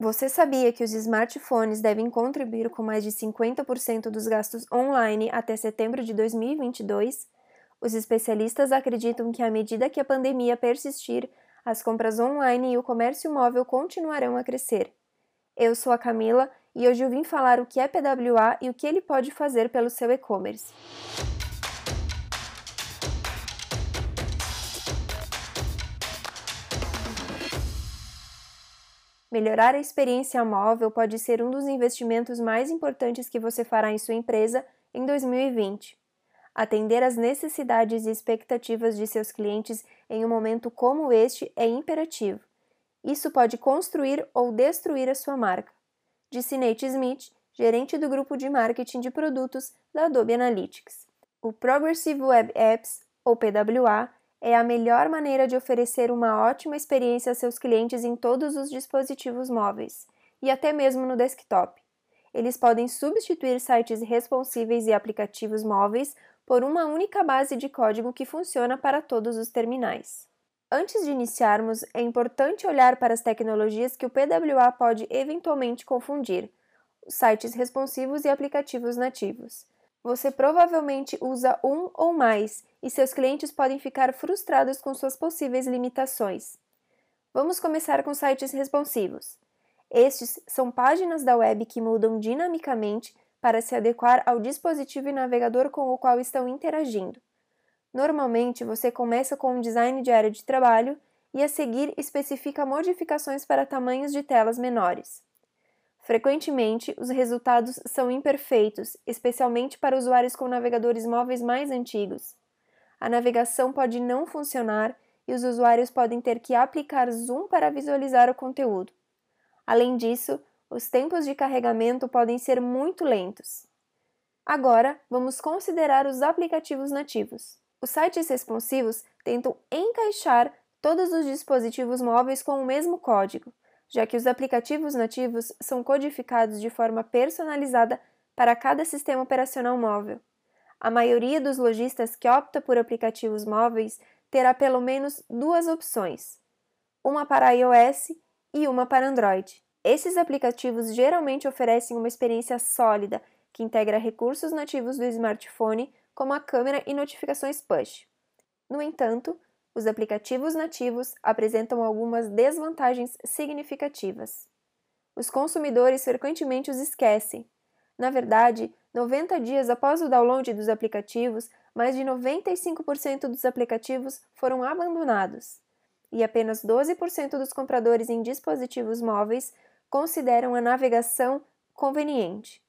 Você sabia que os smartphones devem contribuir com mais de 50% dos gastos online até setembro de 2022? Os especialistas acreditam que, à medida que a pandemia persistir, as compras online e o comércio móvel continuarão a crescer. Eu sou a Camila e hoje eu vim falar o que é PWA e o que ele pode fazer pelo seu e-commerce. Melhorar a experiência móvel pode ser um dos investimentos mais importantes que você fará em sua empresa em 2020. Atender às necessidades e expectativas de seus clientes em um momento como este é imperativo. Isso pode construir ou destruir a sua marca. Disse Nate Smith, gerente do grupo de marketing de produtos da Adobe Analytics. O Progressive Web Apps, ou PWA, é a melhor maneira de oferecer uma ótima experiência a seus clientes em todos os dispositivos móveis e até mesmo no desktop. Eles podem substituir sites responsíveis e aplicativos móveis por uma única base de código que funciona para todos os terminais. Antes de iniciarmos, é importante olhar para as tecnologias que o PWA pode eventualmente confundir: sites responsivos e aplicativos nativos. Você provavelmente usa um ou mais e seus clientes podem ficar frustrados com suas possíveis limitações. Vamos começar com sites responsivos. Estes são páginas da web que mudam dinamicamente para se adequar ao dispositivo e navegador com o qual estão interagindo. Normalmente, você começa com um design de área de trabalho e a seguir especifica modificações para tamanhos de telas menores. Frequentemente, os resultados são imperfeitos, especialmente para usuários com navegadores móveis mais antigos. A navegação pode não funcionar e os usuários podem ter que aplicar zoom para visualizar o conteúdo. Além disso, os tempos de carregamento podem ser muito lentos. Agora, vamos considerar os aplicativos nativos. Os sites responsivos tentam encaixar todos os dispositivos móveis com o mesmo código, já que os aplicativos nativos são codificados de forma personalizada para cada sistema operacional móvel. A maioria dos lojistas que opta por aplicativos móveis terá pelo menos duas opções, uma para iOS e uma para Android. Esses aplicativos geralmente oferecem uma experiência sólida que integra recursos nativos do smartphone, como a câmera e notificações push. No entanto, os aplicativos nativos apresentam algumas desvantagens significativas. Os consumidores frequentemente os esquecem. Na verdade, 90 dias após o download dos aplicativos, mais de 95% dos aplicativos foram abandonados. E apenas 12% dos compradores em dispositivos móveis consideram a navegação conveniente.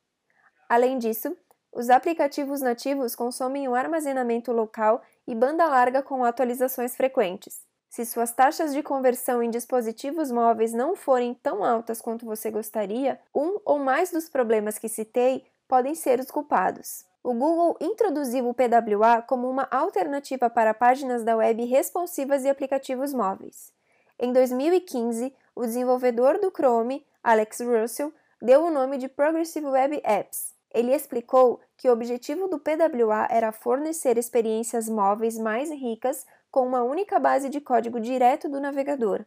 Além disso, os aplicativos nativos consomem o armazenamento local e banda larga com atualizações frequentes. Se suas taxas de conversão em dispositivos móveis não forem tão altas quanto você gostaria, um ou mais dos problemas que citei podem ser os culpados. O Google introduziu o PWA como uma alternativa para páginas da web responsivas e aplicativos móveis. Em 2015, o desenvolvedor do Chrome, Alex Russell, deu o nome de Progressive Web Apps ele explicou que o objetivo do PWA era fornecer experiências móveis mais ricas com uma única base de código direto do navegador.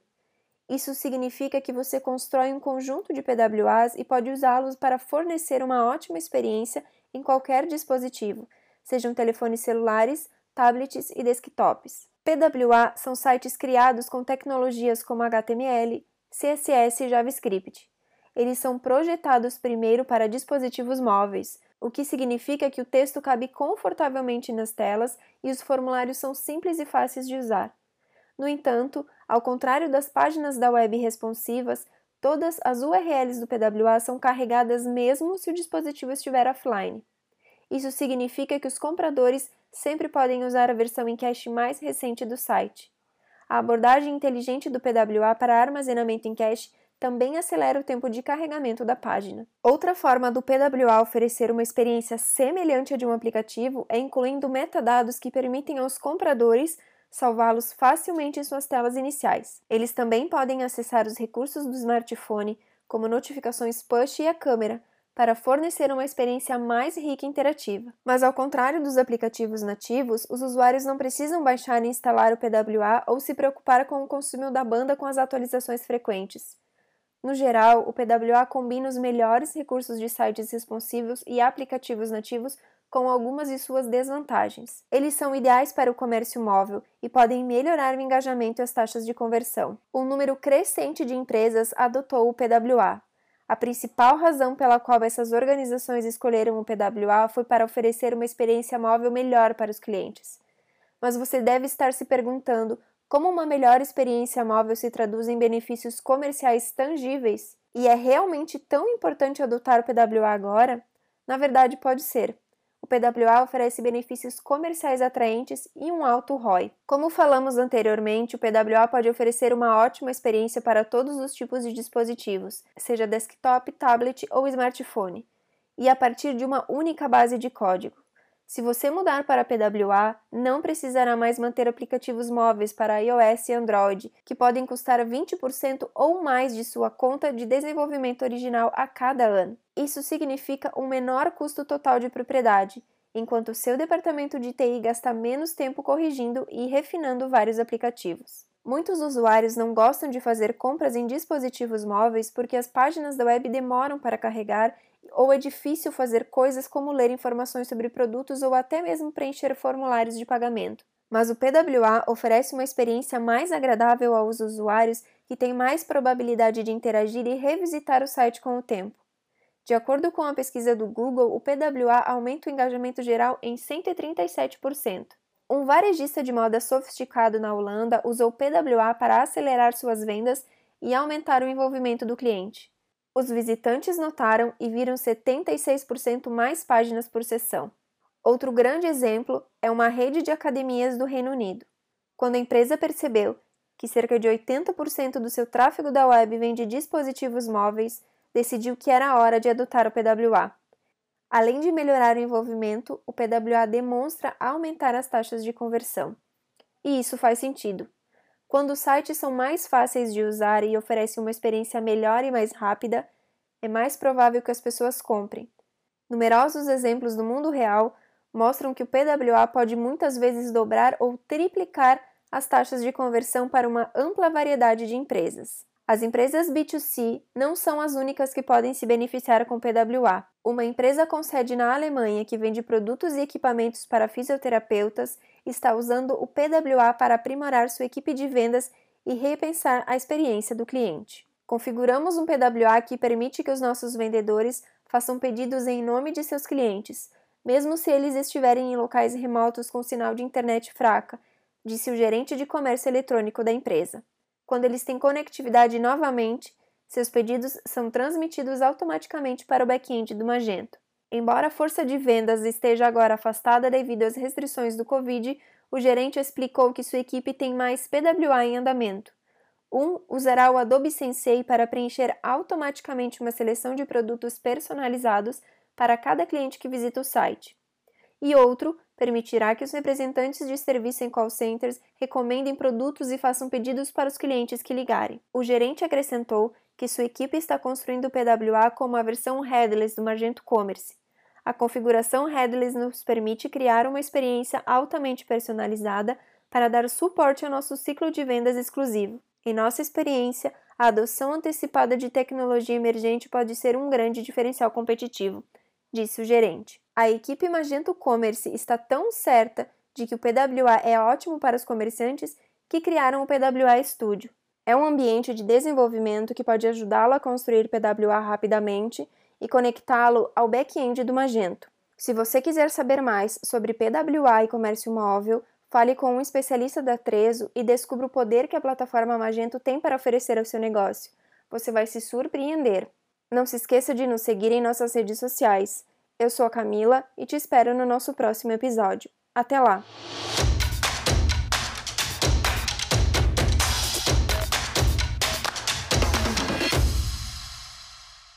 Isso significa que você constrói um conjunto de PWAs e pode usá-los para fornecer uma ótima experiência em qualquer dispositivo, sejam telefones celulares, tablets e desktops. PWA são sites criados com tecnologias como HTML, CSS e JavaScript eles são projetados primeiro para dispositivos móveis, o que significa que o texto cabe confortavelmente nas telas e os formulários são simples e fáceis de usar. No entanto, ao contrário das páginas da web responsivas, todas as URLs do PWA são carregadas mesmo se o dispositivo estiver offline. Isso significa que os compradores sempre podem usar a versão em cache mais recente do site. A abordagem inteligente do PWA para armazenamento em cache também acelera o tempo de carregamento da página. Outra forma do PWA oferecer uma experiência semelhante à de um aplicativo é incluindo metadados que permitem aos compradores salvá-los facilmente em suas telas iniciais. Eles também podem acessar os recursos do smartphone, como notificações push e a câmera, para fornecer uma experiência mais rica e interativa. Mas ao contrário dos aplicativos nativos, os usuários não precisam baixar e instalar o PWA ou se preocupar com o consumo da banda com as atualizações frequentes. No geral, o PWA combina os melhores recursos de sites responsivos e aplicativos nativos com algumas de suas desvantagens. Eles são ideais para o comércio móvel e podem melhorar o engajamento e as taxas de conversão. Um número crescente de empresas adotou o PWA. A principal razão pela qual essas organizações escolheram o PWA foi para oferecer uma experiência móvel melhor para os clientes. Mas você deve estar se perguntando como uma melhor experiência móvel se traduz em benefícios comerciais tangíveis. E é realmente tão importante adotar o PWA agora? Na verdade, pode ser o PWA oferece benefícios comerciais atraentes e um alto ROI. Como falamos anteriormente, o PWA pode oferecer uma ótima experiência para todos os tipos de dispositivos, seja desktop, tablet ou smartphone, e a partir de uma única base de código. Se você mudar para PWA, não precisará mais manter aplicativos móveis para iOS e Android, que podem custar 20% ou mais de sua conta de desenvolvimento original a cada ano. Isso significa um menor custo total de propriedade, enquanto seu departamento de TI gasta menos tempo corrigindo e refinando vários aplicativos. Muitos usuários não gostam de fazer compras em dispositivos móveis porque as páginas da web demoram para carregar ou é difícil fazer coisas como ler informações sobre produtos ou até mesmo preencher formulários de pagamento. Mas o PWA oferece uma experiência mais agradável aos usuários que têm mais probabilidade de interagir e revisitar o site com o tempo. De acordo com a pesquisa do Google, o PWA aumenta o engajamento geral em 137%. Um varejista de moda sofisticado na Holanda usou PWA para acelerar suas vendas e aumentar o envolvimento do cliente. Os visitantes notaram e viram 76% mais páginas por sessão. Outro grande exemplo é uma rede de academias do Reino Unido. Quando a empresa percebeu que cerca de 80% do seu tráfego da web vem de dispositivos móveis, decidiu que era hora de adotar o PWA. Além de melhorar o envolvimento, o PWA demonstra aumentar as taxas de conversão. E isso faz sentido. Quando os sites são mais fáceis de usar e oferecem uma experiência melhor e mais rápida, é mais provável que as pessoas comprem. Numerosos exemplos do mundo real mostram que o PWA pode muitas vezes dobrar ou triplicar as taxas de conversão para uma ampla variedade de empresas. As empresas B2C não são as únicas que podem se beneficiar com PWA. Uma empresa com sede na Alemanha que vende produtos e equipamentos para fisioterapeutas está usando o PWA para aprimorar sua equipe de vendas e repensar a experiência do cliente. Configuramos um PWA que permite que os nossos vendedores façam pedidos em nome de seus clientes, mesmo se eles estiverem em locais remotos com sinal de internet fraca, disse o gerente de comércio eletrônico da empresa. Quando eles têm conectividade novamente, seus pedidos são transmitidos automaticamente para o back-end do Magento. Embora a força de vendas esteja agora afastada devido às restrições do Covid, o gerente explicou que sua equipe tem mais PWA em andamento. Um usará o Adobe Sensei para preencher automaticamente uma seleção de produtos personalizados para cada cliente que visita o site. E outro permitirá que os representantes de serviço em call centers recomendem produtos e façam pedidos para os clientes que ligarem. O gerente acrescentou que sua equipe está construindo o PWA como a versão headless do Magento Commerce. A configuração headless nos permite criar uma experiência altamente personalizada para dar suporte ao nosso ciclo de vendas exclusivo. Em nossa experiência, a adoção antecipada de tecnologia emergente pode ser um grande diferencial competitivo, disse o gerente. A equipe Magento Commerce está tão certa de que o PWA é ótimo para os comerciantes que criaram o PWA Studio. É um ambiente de desenvolvimento que pode ajudá-lo a construir PWA rapidamente e conectá-lo ao back-end do Magento. Se você quiser saber mais sobre PWA e comércio móvel, fale com um especialista da Trezo e descubra o poder que a plataforma Magento tem para oferecer ao seu negócio. Você vai se surpreender. Não se esqueça de nos seguir em nossas redes sociais. Eu sou a Camila e te espero no nosso próximo episódio. Até lá!